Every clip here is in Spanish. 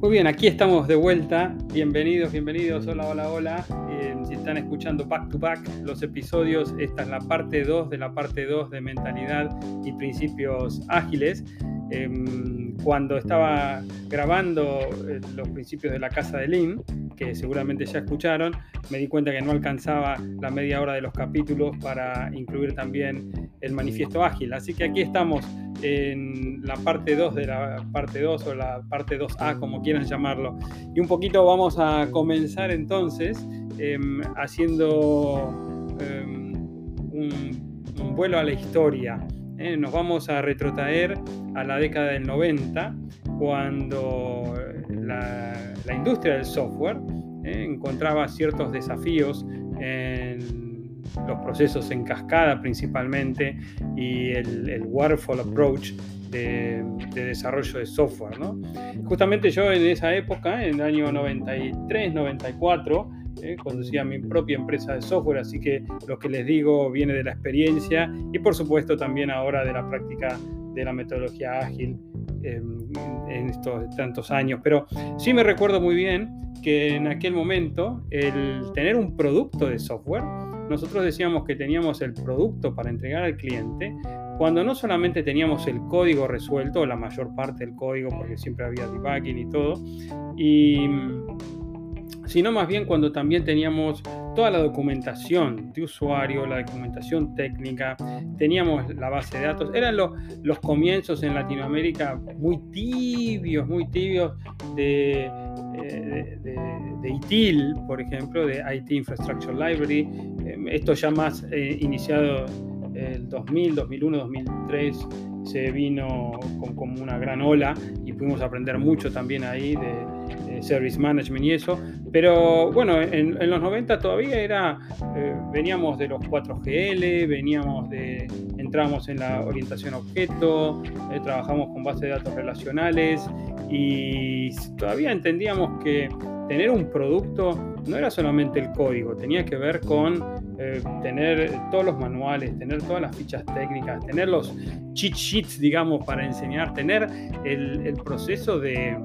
Muy bien, aquí estamos de vuelta. Bienvenidos, bienvenidos. Hola, hola, hola. Si están escuchando back to back los episodios, esta es la parte 2 de la parte 2 de mentalidad y principios ágiles. Em, cuando estaba grabando eh, los principios de la casa de Lean, que seguramente ya escucharon, me di cuenta que no alcanzaba la media hora de los capítulos para incluir también el manifiesto ágil. Así que aquí estamos en la parte 2 de la parte 2 o la parte 2A, como quieran llamarlo. Y un poquito vamos a comenzar entonces em, haciendo em, un vuelo a la historia. ¿Eh? nos vamos a retrotraer a la década del 90, cuando la, industria del software ¿eh? encontraba ciertos desafíos en los procesos en cascada principalmente y el, waterfall approach de, desarrollo de software. Justamente yo en esa época, en el año 93, 94, ¿eh? conducía mi propia empresa de software, así que lo que les digo viene de la experiencia y por supuesto también ahora de la práctica de la metodología ágil em, en estos tantos años. Pero sí me recuerdo muy bien que en aquel momento el tener un producto de software, nosotros decíamos que teníamos el producto para entregar al cliente, cuando no solamente teníamos el código resuelto, la mayor parte del código, porque siempre había debugging y todo, y sino más bien cuando también teníamos toda la documentación de usuario, la documentación técnica, teníamos la base de datos. Eran los comienzos en Latinoamérica muy tibios, muy tibios de, eh, de, ITIL, por ejemplo, de IT Infrastructure Library. Em, esto ya más eh, iniciado el 2000, 2001, 2003 se vino como una gran ola y pudimos aprender mucho también ahí de, service management y eso. Pero bueno, en, los 90 todavía era, eh, veníamos de los 4GL, veníamos de, entramos en la orientación objeto, eh, trabajamos con bases de datos relacionales y todavía entendíamos que tener un producto no era solamente el código, tenía que ver con eh, tener todos los manuales, tener todas las fichas técnicas, tener los cheat sheets, digamos, para enseñar, tener el, proceso eh,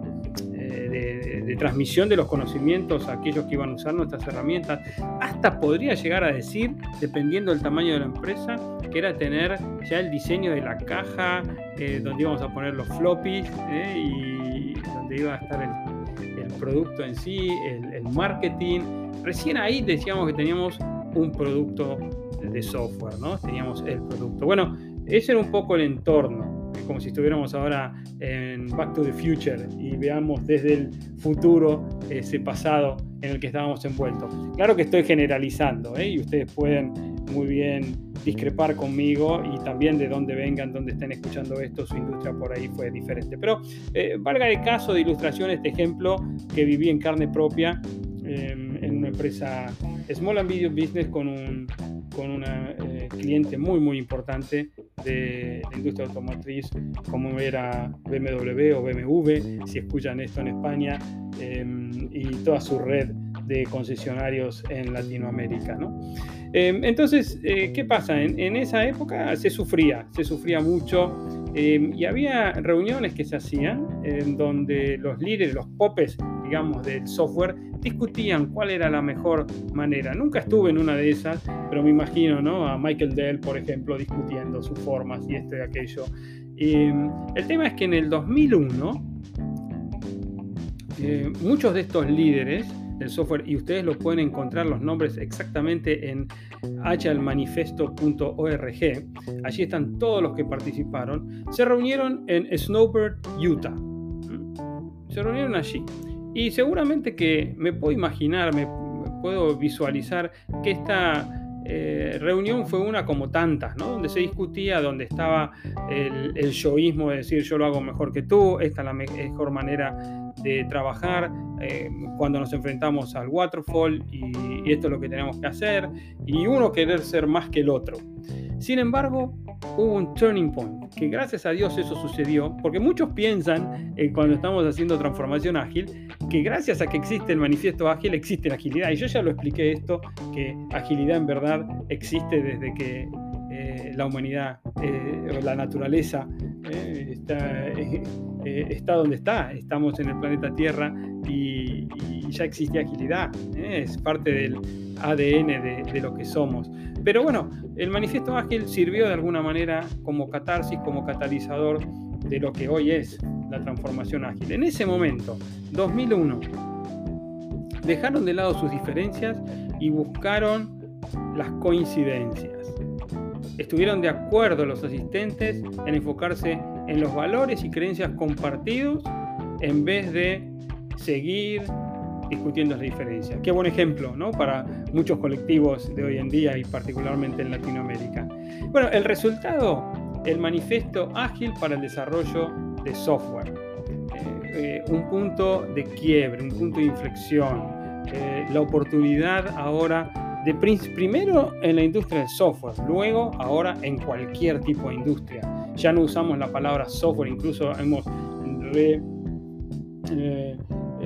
de, transmisión de los conocimientos a aquellos que iban a usar nuestras herramientas. Hasta podría llegar a decir, dependiendo del tamaño de la empresa, que era tener ya el diseño de la caja, eh, donde íbamos a poner los floppies y donde iba a estar el, el producto en sí, el, el marketing. Recién ahí decíamos que teníamos un producto de software, ¿no? Teníamos el producto. Bueno, ese era un poco el entorno, como si estuviéramos ahora en Back to the Future y veamos desde el futuro ese pasado en el que estábamos envueltos. Claro que estoy generalizando ¿eh? y ustedes pueden muy bien discrepar conmigo y también de dónde vengan, dónde estén escuchando esto, su industria por ahí fue diferente. Pero eh, valga el caso de ilustración este ejemplo que viví en carne propia em, en una empresa Small and Medium Business con un con una eh, cliente muy muy importante de la industria automotriz como era BMW o BMW, si escuchan esto en España, em, y toda su red de concesionarios en Latinoamérica. ¿no? Em, entonces, eh, ¿qué pasa? En, esa época se sufría, se sufría mucho Em, y había reuniones que se hacían en donde los líderes, los popes, digamos, del software, discutían cuál era la mejor manera. Nunca estuve en una de esas, pero me imagino ¿no? a Michael Dell, por ejemplo, discutiendo sus formas y esto y aquello. Em, el tema es que en el 2001, eh, muchos de estos líderes del software y ustedes lo pueden encontrar los nombres exactamente en agilemanifesto.org. Allí están todos los que participaron. Se reunieron en Snowbird, Utah. ¿Mm? Se reunieron allí. Y seguramente que me puedo imaginar, me puedo visualizar que esta eh, reunión fue una como tantas, ¿no? Donde se discutía, donde estaba el, el yoísmo de decir yo lo hago mejor que tú, esta es la mejor manera de trabajar eh, cuando nos enfrentamos al waterfall y, esto es lo que tenemos que hacer y uno querer ser más que el otro. Sin embargo, hubo un turning point, que gracias a Dios eso sucedió, porque muchos piensan eh, cuando estamos haciendo transformación ágil, que gracias a que existe el manifiesto ágil existe la agilidad. Y yo ya lo expliqué esto, que agilidad en verdad existe desde que eh, la humanidad, la naturaleza está eh, está donde está. Estamos en el planeta Tierra y, ya existe agilidad. ¿eh? Es parte del ADN de, lo que somos. Pero bueno, el manifiesto ágil sirvió de alguna manera como catarsis, como catalizador de lo que hoy es la transformación ágil. En ese momento, 2001, dejaron de lado sus diferencias y buscaron las coincidencias. Estuvieron de acuerdo los asistentes en enfocarse en los valores y creencias compartidos en vez de seguir discutiendo las diferencias. Qué buen ejemplo ¿no? para muchos colectivos de hoy en día y particularmente en Latinoamérica. Bueno, el resultado, el manifiesto ágil para el desarrollo de software. Eh, eh, un punto de quiebre, un punto de inflexión, eh, la oportunidad ahora de primero en la industria del software, luego ahora en cualquier tipo de industria. Ya no usamos la palabra software, incluso hemos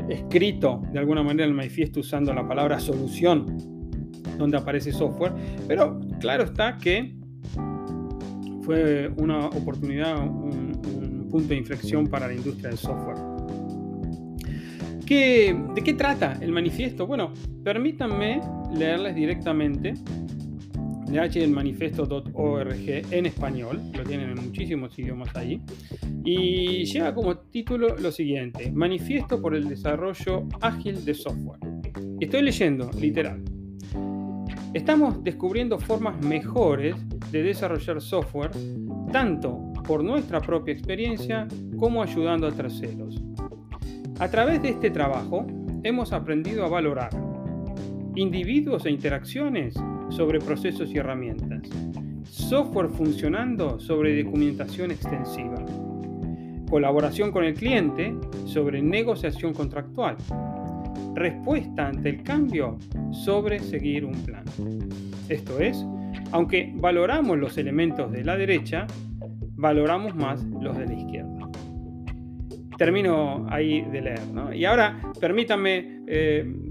escrito de alguna manera el manifiesto usando la palabra solución, donde aparece software, pero claro está que fue una oportunidad, un, punto de inflexión para la industria del software. ¿De qué trata el manifiesto? Bueno, permítanme leerles directamente de manifiesto.org en español, lo tienen en muchísimos idiomas ahí, y lleva como título lo siguiente, Manifiesto por el desarrollo ágil de software. Estoy leyendo, literal. Estamos descubriendo formas mejores de desarrollar software, tanto por nuestra propia experiencia como ayudando a terceros. A través de este trabajo hemos aprendido a valorar individuos e interacciones sobre procesos y herramientas, software funcionando sobre documentación extensiva, colaboración con el cliente sobre negociación contractual, respuesta ante el cambio sobre seguir un plan. Esto es, aunque valoramos los elementos de la derecha, valoramos más los de la izquierda. Termino ahí de leer. Y ahora permítanme eh,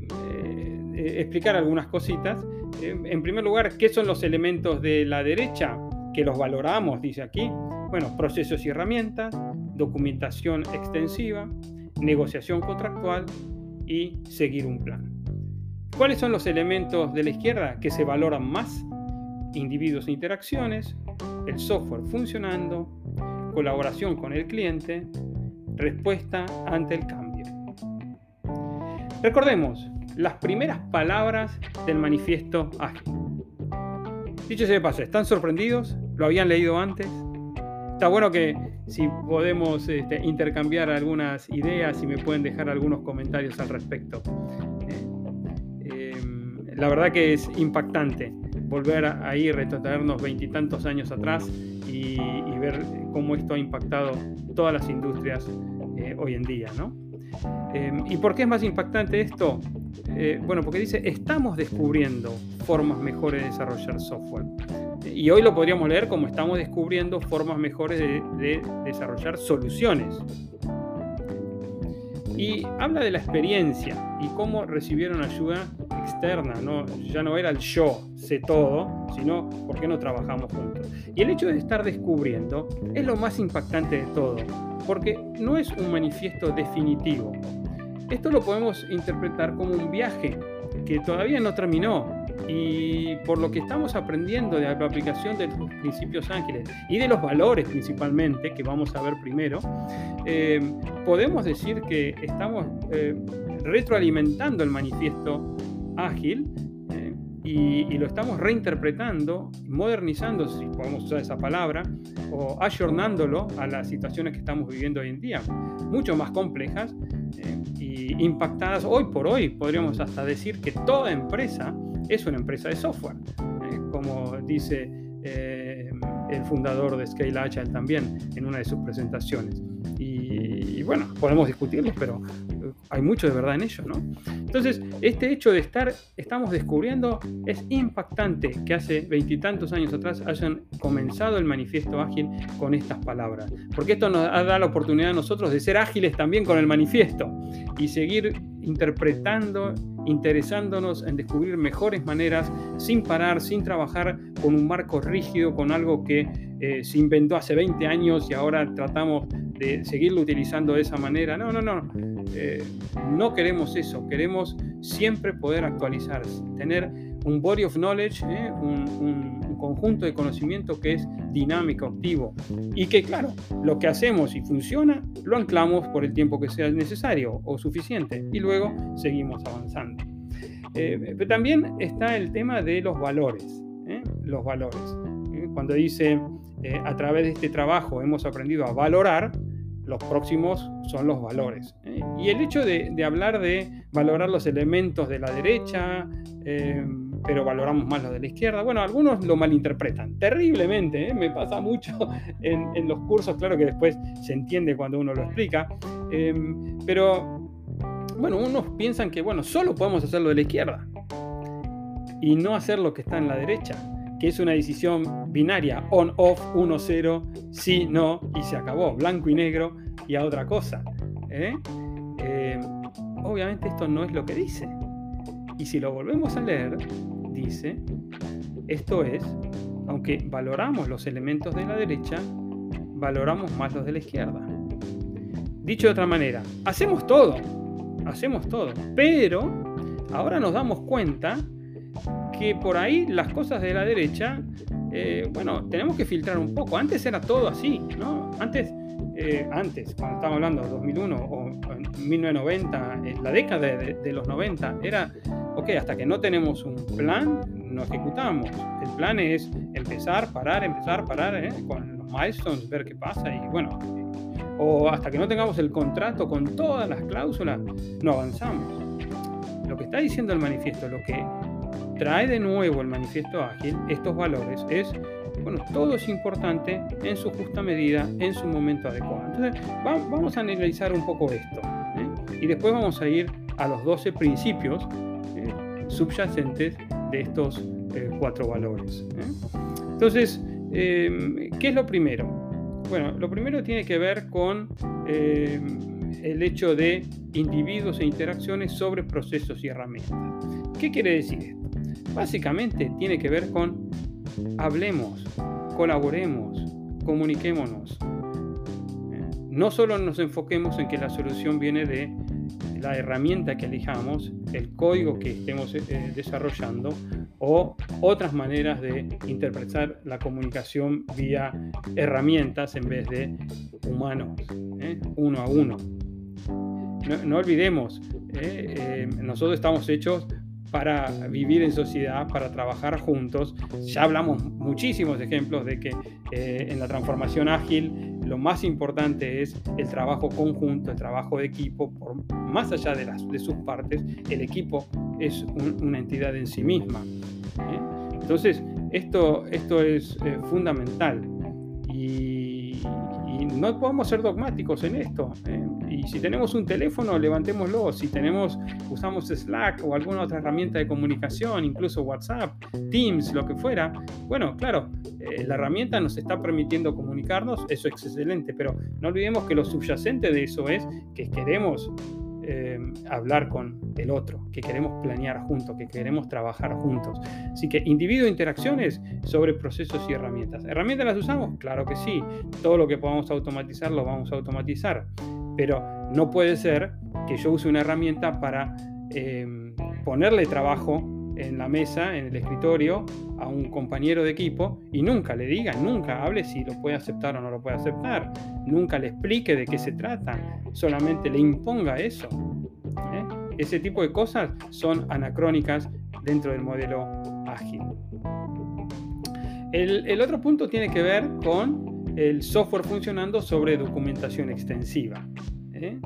eh, explicar algunas cositas en primer lugar, ¿qué son los elementos de la derecha? Que los valoramos, dice aquí. Bueno, procesos y herramientas, documentación extensiva, negociación contractual y seguir un plan. ¿Cuáles son los elementos de la izquierda que se valoran más? Individuos e interacciones, el software funcionando, colaboración con el cliente, respuesta ante el cambio. Recordemos, las primeras palabras del manifiesto ágil. Dicho sea de paso, ¿están sorprendidos? ¿Lo habían leído antes? Está bueno que si podemos este, intercambiar algunas ideas y me pueden dejar algunos comentarios al respecto. Eh, em, la verdad que es impactante volver ahí, retrotraernos veintitantos años atrás y, ver cómo esto ha impactado todas las industrias eh, hoy en día. ¿no? Em, ¿Y por qué es más impactante esto? Eh, bueno, porque dice, estamos descubriendo formas mejores de desarrollar software. Y hoy lo podríamos leer como estamos descubriendo formas mejores de, desarrollar soluciones. Y habla de la experiencia y cómo recibieron ayuda externa. ¿no? Ya no era el yo sé todo, sino por qué no trabajamos juntos. Y el hecho de estar descubriendo es lo más impactante de todo, porque no es un manifiesto definitivo, esto lo podemos interpretar como un viaje que todavía no terminó y por lo que estamos aprendiendo de la aplicación de los principios ángeles y de los valores principalmente, que vamos a ver primero, eh, podemos decir que estamos eh, retroalimentando el manifiesto ágil eh, y, lo estamos reinterpretando, modernizando, si podemos usar esa palabra, o ayornándolo a las situaciones que estamos viviendo hoy en día, mucho más complejas, impactadas hoy por hoy. Podríamos hasta decir que toda empresa es una empresa de software, eh, como dice eh, el fundador de Scale Agile también en una de sus presentaciones. Y, bueno, podemos discutirlo, pero hay mucho de verdad en ello, ¿no? Entonces, este hecho de estar, estamos descubriendo, es impactante que hace veintitantos años atrás hayan comenzado el manifiesto ágil con estas palabras, porque esto nos da la oportunidad a nosotros de ser ágiles también con el manifiesto y seguir interpretando, interesándonos en descubrir mejores maneras sin parar, sin trabajar con un marco rígido, con algo que eh, se inventó hace 20 años y ahora tratamos de seguirlo utilizando de esa manera. No, no, no. Eh, no queremos eso. Queremos siempre poder actualizarse, tener un body of knowledge, ¿eh? un, conjunto de conocimiento que es dinámico, activo y que, claro, lo que hacemos y funciona, lo anclamos por el tiempo que sea necesario o suficiente y luego seguimos avanzando. Pero también está el tema de los valores. Los valores. Cuando dice eh, a través de este trabajo hemos aprendido a valorar, los próximos son los valores. ¿eh? Y el hecho de, hablar de valorar los elementos de la derecha, eh, pero valoramos más los de la izquierda, bueno, algunos lo malinterpretan terriblemente, me pasa mucho en, los cursos, claro que después se entiende cuando uno lo explica, pero bueno, unos piensan que, bueno, solo podemos hacer lo de la izquierda y no hacer lo que está en la derecha que es una decisión binaria, on-off, 1-0, sí, no, y se acabó, blanco y negro y a otra cosa. ¿eh? Eh, obviamente esto no es lo que dice. Y si lo volvemos a leer, dice, esto es, aunque valoramos los elementos de la derecha, valoramos más los de la izquierda. Dicho de otra manera, hacemos todo, hacemos todo, pero ahora nos damos cuenta que por ahí las cosas de la derecha, eh, bueno, tenemos que filtrar un poco. Antes era todo así, ¿no? Antes, eh, antes cuando estamos hablando de 2001 o 1990, en la década de, los 90, era, ok, hasta que no tenemos un plan, no ejecutamos. El plan es empezar, parar, empezar, parar, ¿eh? con los milestones, ver qué pasa y bueno, o hasta que no tengamos el contrato con todas las cláusulas, no avanzamos. Lo que está diciendo el manifiesto, lo que trae de nuevo el manifiesto ágil estos valores es, bueno, todo es importante en su justa medida, en su momento adecuado. Entonces, vamos a analizar un poco esto. ¿eh? Y después vamos a ir a los 12 principios ¿eh? subyacentes de estos eh, cuatro valores. Entonces, ¿qué es lo primero? Bueno, lo primero tiene que ver con el hecho de individuos e interacciones sobre procesos y herramientas. ¿Qué quiere decir esto? Básicamente tiene que ver con hablemos, colaboremos, comuniquémonos. Eh, no solo nos enfoquemos en que la solución viene de la herramienta que elijamos, el código que estemos eh, desarrollando o otras maneras de interpretar la comunicación vía herramientas en vez de humanos, eh, uno a uno. No, olvidemos, nosotros estamos hechos para vivir en sociedad, para trabajar juntos. Ya hablamos muchísimos ejemplos de que eh, en la transformación ágil lo más importante es el trabajo conjunto, el trabajo de equipo, por, más allá de, las, de sus partes, el equipo es una entidad en sí misma. ¿eh? Entonces, esto, esto es eh, fundamental no podemos ser dogmáticos en esto. Y si tenemos un teléfono, levantémoslo. Si tenemos, usamos Slack o alguna otra herramienta de comunicación, incluso WhatsApp, Teams, lo que fuera, bueno, claro, eh, la herramienta nos está permitiendo comunicarnos, eso es excelente, pero no olvidemos que lo subyacente de eso es que queremos eh, hablar con el otro, que queremos planear juntos, que queremos trabajar juntos. Así que individuo interacciones sobre procesos y herramientas. ¿Herramientas las usamos? Claro que sí. Todo lo que podamos automatizar lo vamos a automatizar pero no puede ser que yo use una herramienta para em, ponerle trabajo en la mesa, en el escritorio, a un compañero de equipo y nunca le diga, nunca hable si lo puede aceptar o no lo puede aceptar, nunca le explique de qué se trata, solamente le imponga eso. ¿eh? Ese tipo de cosas son anacrónicas dentro del modelo ágil. el otro punto tiene que ver con el software funcionando sobre documentación extensiva. ¿eh?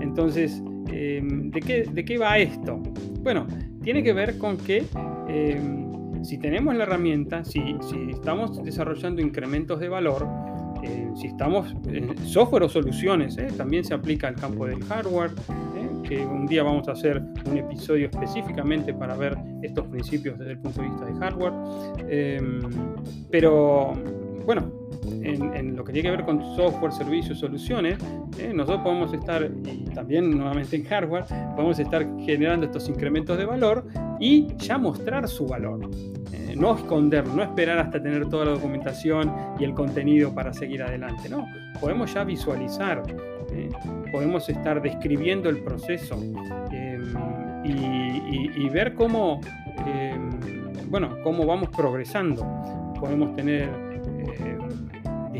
Entonces, em, ¿de, qué, ¿de, qué, va esto? Bueno, tiene que ver con que em, si tenemos la herramienta, si, si, estamos desarrollando incrementos de valor, eh, si estamos en software o soluciones, ¿eh? también se aplica al campo del hardware, que un día vamos a hacer un episodio específicamente para ver estos principios desde el punto de vista de hardware. Em, pero bueno, en en, lo que tiene que ver con software, servicios, soluciones, ¿eh? nosotros podemos estar, y también nuevamente en hardware, podemos estar generando estos incrementos de valor y ya mostrar su valor. ¿eh? no esconderlo, no esperar hasta tener toda la documentación y el contenido para seguir adelante. No, podemos ya visualizar, ¿eh? podemos estar describiendo el proceso em, y, ver cómo, em, bueno, cómo vamos progresando. Podemos tener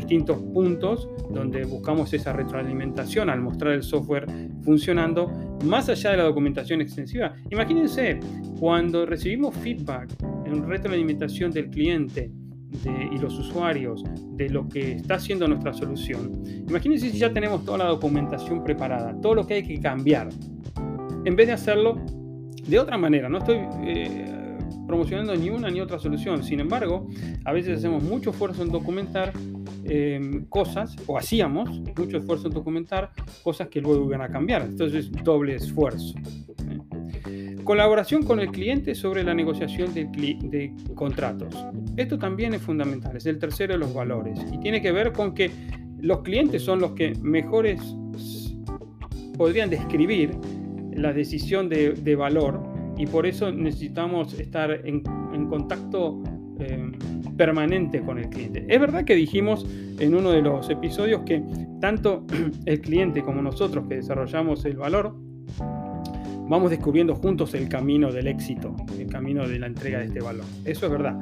distintos puntos donde buscamos esa retroalimentación al mostrar el software funcionando más allá de la documentación extensiva. Imagínense cuando recibimos feedback en retroalimentación del cliente y los usuarios de lo que está haciendo nuestra solución. Imagínense si ya tenemos toda la documentación preparada, todo lo que hay que cambiar, en vez de hacerlo de otra manera. No estoy eh, promocionando ni una ni otra solución. Sin embargo, a veces hacemos mucho esfuerzo en documentar Em, cosas, o hacíamos mucho esfuerzo en documentar cosas que luego iban a cambiar. Entonces, doble esfuerzo. ¿eh? Colaboración con el cliente sobre la negociación de, contratos. Esto también es fundamental, es el tercero de los valores y tiene que ver con que los clientes son los que mejores podrían describir la decisión de, de valor y por eso necesitamos estar en, contacto eh, permanente con el cliente. Es verdad que dijimos en uno de los episodios que tanto el cliente como nosotros que desarrollamos el valor, vamos descubriendo juntos el camino del éxito, el camino de la entrega de este valor. Eso es verdad.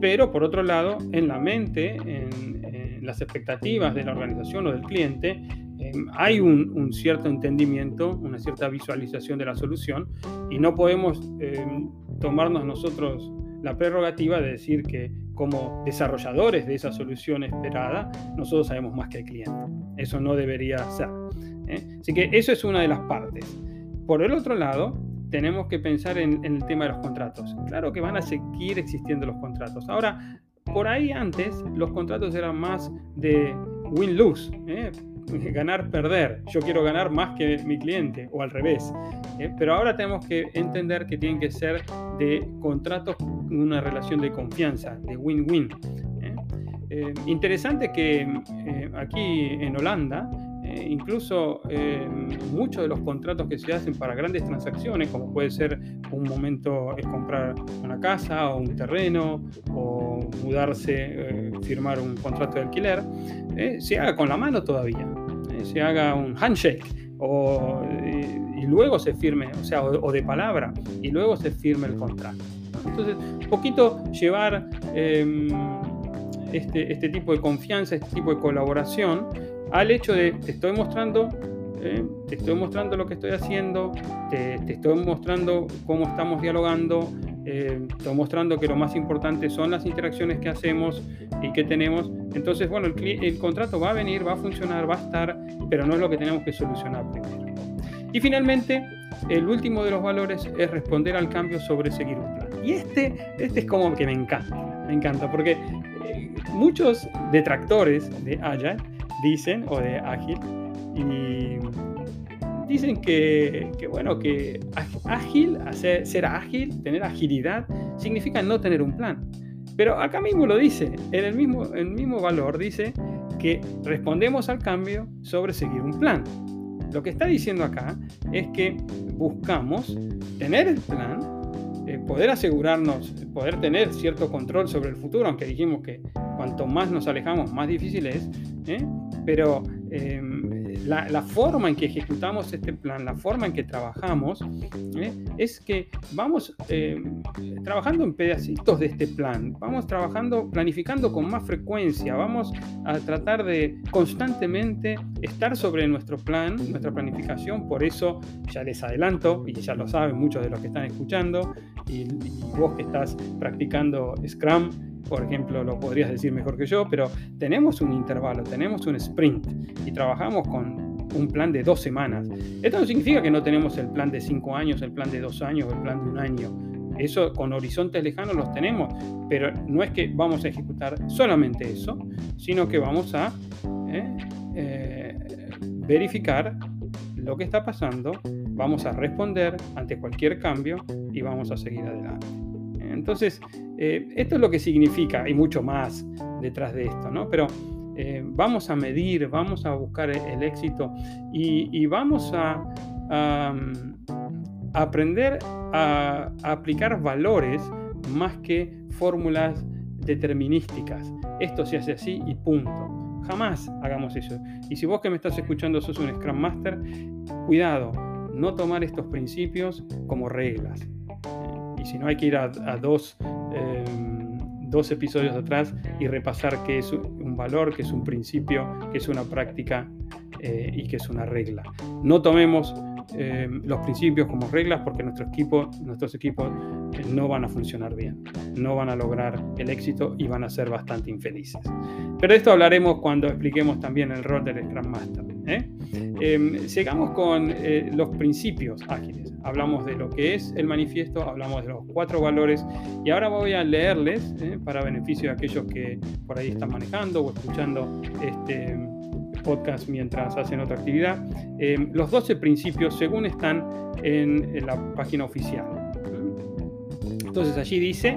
Pero por otro lado, en la mente, en, las expectativas de la organización o del cliente, hay un, cierto entendimiento, una cierta visualización de la solución y no podemos em, tomarnos nosotros la prerrogativa de decir que como desarrolladores de esa solución esperada, nosotros sabemos más que el cliente. Eso no debería ser. ¿eh? Así que eso es una de las partes. Por el otro lado, tenemos que pensar en, el tema de los contratos. Claro que van a seguir existiendo los contratos. Ahora, por ahí antes los contratos eran más de win-lose. ¿eh? ganar, perder. Yo quiero ganar más que mi cliente o al revés. ¿eh? Pero ahora tenemos que entender que tienen que ser de contratos con una relación de confianza, de win-win. Eh, interesante que aquí en Holanda, incluso muchos de los contratos que se hacen para grandes transacciones, como puede ser un momento es comprar una casa o un terreno o mudarse, firmar un contrato de alquiler, se haga con la mano todavía se haga un handshake o, y, luego se firme, o sea, o, de palabra, y luego se firme el contrato. Entonces, un poquito llevar em, este, este tipo de confianza, este tipo de colaboración al hecho de te estoy mostrando eh, te estoy mostrando lo que estoy haciendo, te, te, estoy mostrando cómo estamos dialogando, eh, estoy mostrando que lo más importante son las interacciones que hacemos y que tenemos. Entonces, bueno, el, el, contrato va a venir, va a funcionar, va a estar, pero no es lo que tenemos que solucionar primero. Y finalmente, el último de los valores es responder al cambio sobre seguir un plan. Y este, este es como que me encanta, me encanta, porque eh, muchos detractores de Agile dicen, o de Ágil, y dicen que, bueno, que ágil, hacer, ser ágil, tener agilidad, significa no tener un plan. Pero acá mismo lo dice, en el mismo, el mismo valor dice que respondemos al cambio sobre seguir un plan. Lo que está diciendo acá es que buscamos tener el plan, eh, poder asegurarnos, poder tener cierto control sobre el futuro, aunque dijimos que cuanto más nos alejamos, más difícil es, ¿eh? Pero em, la, forma en que ejecutamos este plan, la forma en que trabajamos, ¿eh? es que vamos eh, trabajando en pedacitos de este plan, vamos trabajando, planificando con más frecuencia, vamos a tratar de constantemente estar sobre nuestro plan, nuestra planificación, por eso ya les adelanto, y ya lo saben muchos de los que están escuchando, y, y vos que estás practicando Scrum, por ejemplo, lo podrías decir mejor que yo, pero tenemos un intervalo, tenemos un sprint y trabajamos con un plan de dos semanas. Esto no significa que no tenemos el plan de cinco años, el plan de dos años, el plan de un año. Eso con horizontes lejanos los tenemos, pero no es que vamos a ejecutar solamente eso, sino que vamos a eh, eh, verificar lo que está pasando, vamos a responder ante cualquier cambio y vamos a seguir adelante. Entonces, eh, esto es lo que significa, y mucho más detrás de esto, ¿no? Pero eh, vamos a medir, vamos a buscar el, éxito y, vamos a, aprender a, aplicar valores más que fórmulas determinísticas. Esto se hace así y punto. Jamás hagamos eso. Y si vos que me estás escuchando sos un Scrum Master, cuidado, no tomar estos principios como reglas. Y si no hay que ir a, dos... Em, dos episodios atrás y repasar qué es un valor, qué es un principio, qué es una práctica eh, y qué es una regla. No tomemos eh, los principios como reglas porque nuestro equipo, nuestros equipos eh, no van a funcionar bien, no van a lograr el éxito y van a ser bastante infelices. Pero de esto hablaremos cuando expliquemos también el rol del Scrum Master. sigamos con los principios ágiles hablamos de lo que es el manifiesto, hablamos de los cuatro valores y ahora voy a leerles eh, para beneficio de aquellos que por ahí están manejando o escuchando este podcast mientras hacen otra actividad, eh, los 12 principios según están en, la página oficial. Entonces allí dice,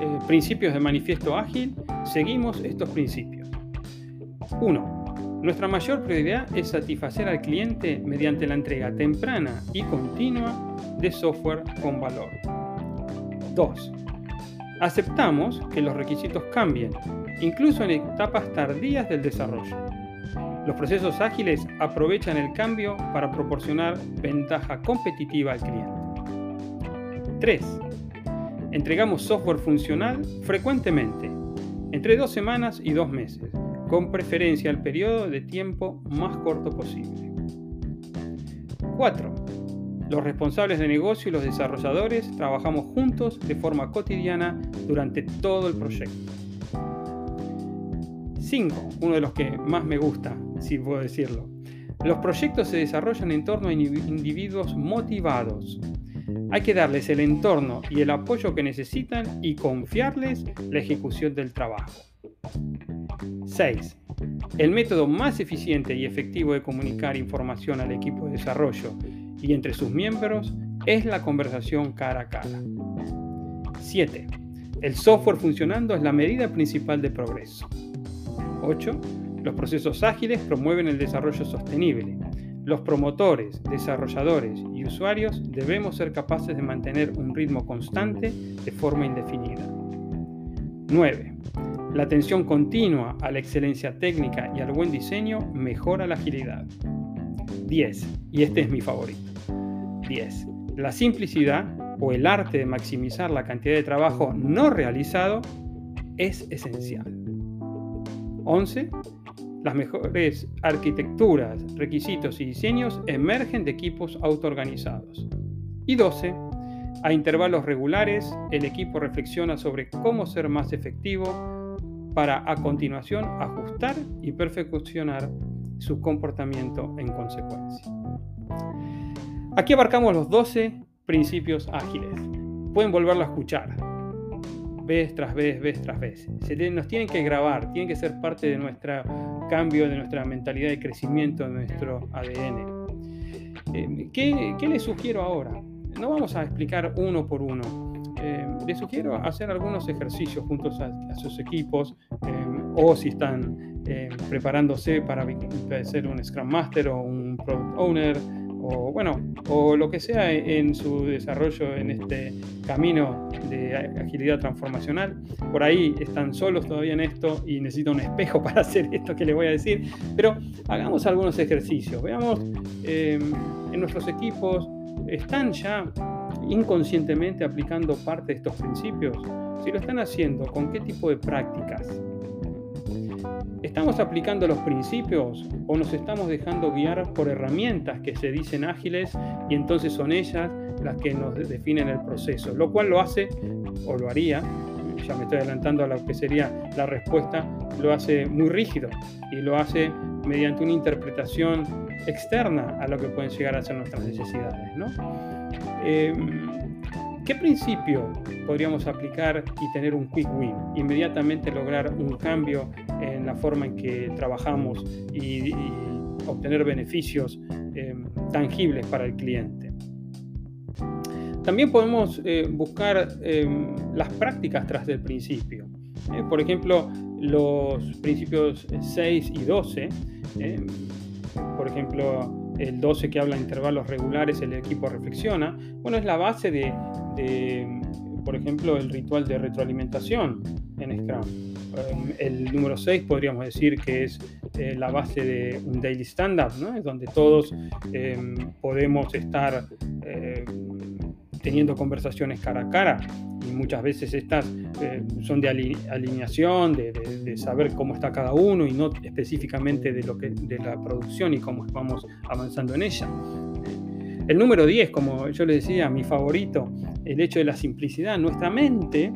eh, principios de manifiesto ágil, seguimos estos principios. 1. Nuestra mayor prioridad es satisfacer al cliente mediante la entrega temprana y continua de software con valor. 2. Aceptamos que los requisitos cambien, incluso en etapas tardías del desarrollo. Los procesos ágiles aprovechan el cambio para proporcionar ventaja competitiva al cliente. 3. Entregamos software funcional frecuentemente, entre dos semanas y dos meses, con preferencia al periodo de tiempo más corto posible. 4. Los responsables de negocio y los desarrolladores trabajamos juntos de forma cotidiana durante todo el proyecto. 5. Uno de los que más me gusta, si puedo decirlo. Los proyectos se desarrollan en torno a individuos motivados. Hay que darles el entorno y el apoyo que necesitan y confiarles la ejecución del trabajo. 6. El método más eficiente y efectivo de comunicar información al equipo de desarrollo y entre sus miembros es la conversación cara a cara. 7. El software funcionando es la medida principal de progreso. 8. Los procesos ágiles promueven el desarrollo sostenible. Los promotores, desarrolladores y usuarios debemos ser capaces de mantener un ritmo constante de forma indefinida. 9. La atención continua a la excelencia técnica y al buen diseño mejora la agilidad. 10. Y este es mi favorito. 10. La simplicidad o el arte de maximizar la cantidad de trabajo no realizado es esencial. 11. Las mejores arquitecturas, requisitos y diseños emergen de equipos autoorganizados. Y 12. A intervalos regulares, el equipo reflexiona sobre cómo ser más efectivo para a continuación ajustar y perfeccionar su comportamiento en consecuencia. Aquí abarcamos los 12 principios ágiles. Pueden volverlo a escuchar vez tras vez, vez tras vez. Se nos tienen que grabar, tienen que ser parte de nuestro cambio, de nuestra mentalidad de crecimiento, de nuestro ADN. Eh, ¿qué, les sugiero ahora? No vamos a explicar uno por uno. Eh, les sugiero hacer algunos ejercicios juntos a sus equipos o si están eh, preparándose para ser un Scrum Master o un Product Owner o bueno, o lo que sea en su desarrollo en este camino de agilidad transformacional. Por ahí están solos todavía en esto y necesitan un espejo para hacer esto que les voy a decir. Pero hagamos algunos ejercicios. Veamos eh, en nuestros equipos, ¿están ya inconscientemente aplicando parte de estos principios? Si lo están haciendo, ¿con qué tipo de prácticas? ¿Estamos aplicando los principios o nos estamos dejando guiar por herramientas que se dicen ágiles y entonces son ellas las que nos definen el proceso? Lo cual lo hace, o lo haría, ya me estoy adelantando a lo que sería la respuesta, lo hace muy rígido y lo hace mediante una interpretación externa a lo que pueden llegar a ser nuestras necesidades. ¿no? Em, ¿Qué principio podríamos aplicar y tener un quick win? Inmediatamente lograr un cambio en la forma en que trabajamos y, obtener beneficios em, tangibles para el cliente. También podemos eh, buscar em, las prácticas tras del principio. Eh, por ejemplo, los principios 6 y 12. por ejemplo, el 12 que habla de intervalos regulares, el equipo reflexiona. Bueno, es la base de, por ejemplo, el ritual de retroalimentación en Scrum. Em, el número 6 podríamos decir que es eh, la base de un daily stand-up, ¿no? es donde todos em, podemos estar teniendo conversaciones cara a cara y muchas veces estas eh, son de alineación, de, saber cómo está cada uno y no específicamente de, lo que, de la producción y cómo vamos avanzando en ella. El número 10, como yo le decía, mi favorito, el hecho de la simplicidad. Nuestra mente,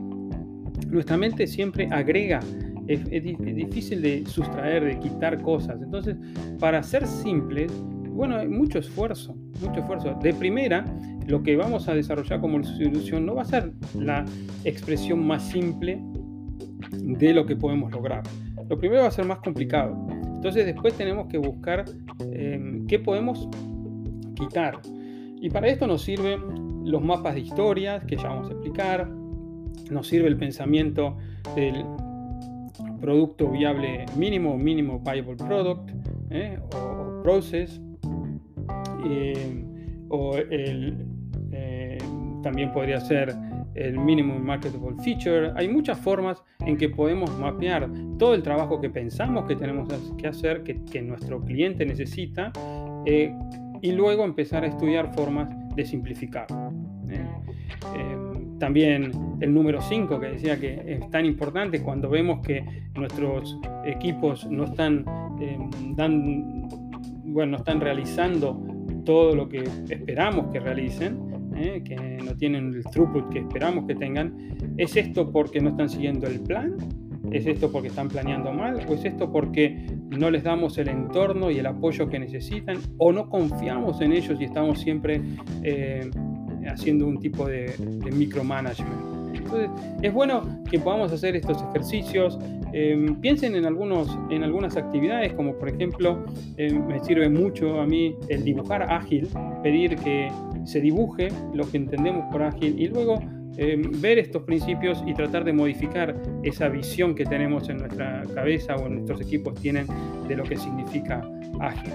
nuestra mente siempre agrega, es, difícil de sustraer, de quitar cosas. Entonces, para ser simples, bueno, hay mucho esfuerzo, mucho esfuerzo. De primera, lo que vamos a desarrollar como solución no va a ser la expresión más simple de lo que podemos lograr. Lo primero va a ser más complicado. Entonces después tenemos que buscar em, qué podemos quitar. Y para esto nos sirven los mapas de historias que ya vamos a explicar. Nos sirve el pensamiento del producto viable mínimo, mínimo viable product ¿eh? o, process. Eh, o eh, también podría ser el minimum marketable feature. Hay muchas formas en que podemos mapear todo el trabajo que pensamos que tenemos que hacer, que, nuestro cliente necesita, eh, y luego empezar a estudiar formas de simplificar. ¿eh? también el número 5 que decía que es tan importante cuando vemos que nuestros equipos no están, dan, bueno, no están realizando todo lo que esperamos que realicen, ¿eh? que no tienen el throughput que esperamos que tengan, ¿es esto porque no están siguiendo el plan? ¿Es esto porque están planeando mal? ¿O es esto porque no les damos el entorno y el apoyo que necesitan? ¿O no confiamos en ellos y estamos siempre eh, haciendo un tipo de, de micromanagement? Entonces, es bueno que podamos hacer estos ejercicios. Em, piensen en, algunos, en algunas actividades, como por ejemplo, em, me sirve mucho a mí el dibujar ágil, pedir que se dibuje lo que entendemos por ágil y luego em, ver estos principios y tratar de modificar esa visión que tenemos en nuestra cabeza o en nuestros equipos tienen de lo que significa ágil.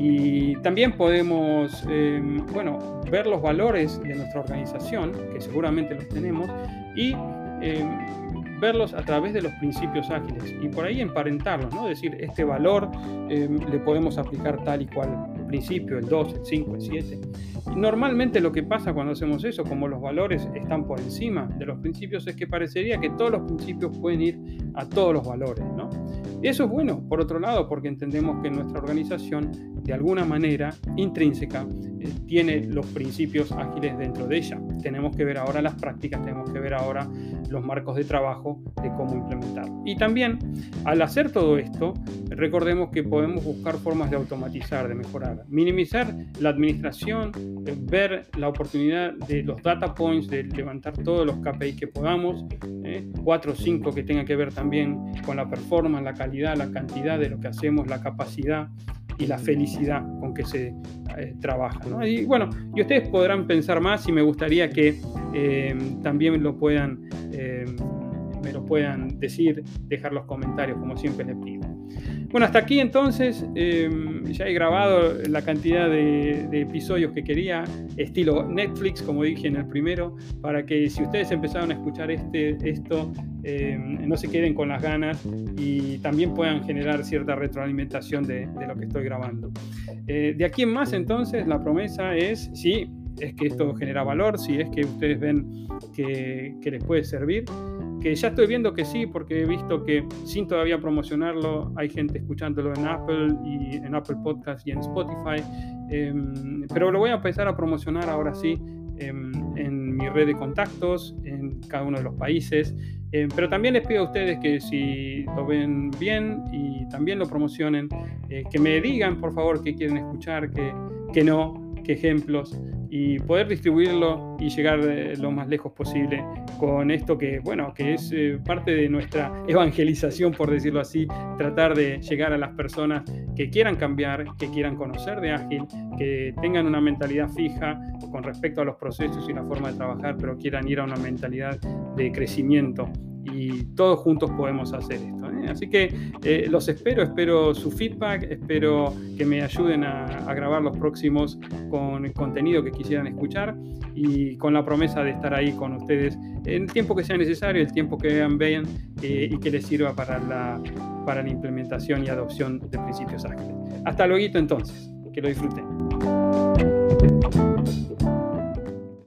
Y también podemos, em, bueno, ver los valores de nuestra organización, que seguramente los tenemos, y em, verlos a través de los principios ágiles y por ahí emparentarlos, ¿no? Decir, este valor em, le podemos aplicar tal y cual principio, el 2, el 5, el 7. Y normalmente lo que pasa cuando hacemos eso, como los valores están por encima de los principios, es que parecería que todos los principios pueden ir a todos los valores, eso es bueno, por otro lado, porque entendemos que nuestra organización de alguna manera intrínseca eh, tiene los principios ágiles dentro de ella. Tenemos que ver ahora las prácticas, tenemos que ver ahora los marcos de trabajo de cómo implementarlo. Y también, al hacer todo esto, recordemos que podemos buscar formas de automatizar, de mejorar, minimizar la administración, eh, ver la oportunidad de los data points, de levantar todos los KPIs que podamos, eh, cuatro o cinco que tengan que ver también con la performance, la calidad, la cantidad de lo que hacemos, la capacidad y la felicidad con que se eh, trabaja. Y bueno, y ustedes podrán pensar más y me gustaría que eh, también lo puedan, eh, me lo puedan decir, dejar los comentarios como siempre les pido. Bueno, hasta aquí entonces em, ya he grabado la cantidad de, episodios que quería, estilo Netflix, como dije en el primero, para que si ustedes empezaron a escuchar este, esto, em, no se queden con las ganas y también puedan generar cierta retroalimentación de, lo que estoy grabando. Eh, de aquí en más entonces la promesa es, si es que esto genera valor, si es que ustedes ven que, que les puede servir, que ya estoy viendo que sí, porque he visto que sin todavía promocionarlo, hay gente escuchándolo en Apple y en Apple Podcast y en Spotify. Em, pero lo voy a empezar a promocionar ahora sí em, en mi red de contactos, en cada uno de los países. Em, pero también les pido a ustedes que si lo ven bien y también lo promocionen, eh, que me digan por favor qué quieren escuchar, que, que no, qué ejemplos y poder distribuirlo y llegar eh, lo más lejos posible con esto que, bueno, que es eh, parte de nuestra evangelización, por decirlo así, tratar de llegar a las personas que quieran cambiar, que quieran conocer de Ágil, que tengan una mentalidad fija con respecto a los procesos y la forma de trabajar, pero quieran ir a una mentalidad de crecimiento y todos juntos podemos hacer esto. ¿eh? Así que eh, los espero, espero su feedback, espero que me ayuden a, grabar los próximos con el contenido que quisieran escuchar y con la promesa de estar ahí con ustedes en el tiempo que sea necesario, el tiempo que vean bien eh, y que les sirva para la, para la implementación y adopción de principios ágiles. Hasta luego entonces, que lo disfruten.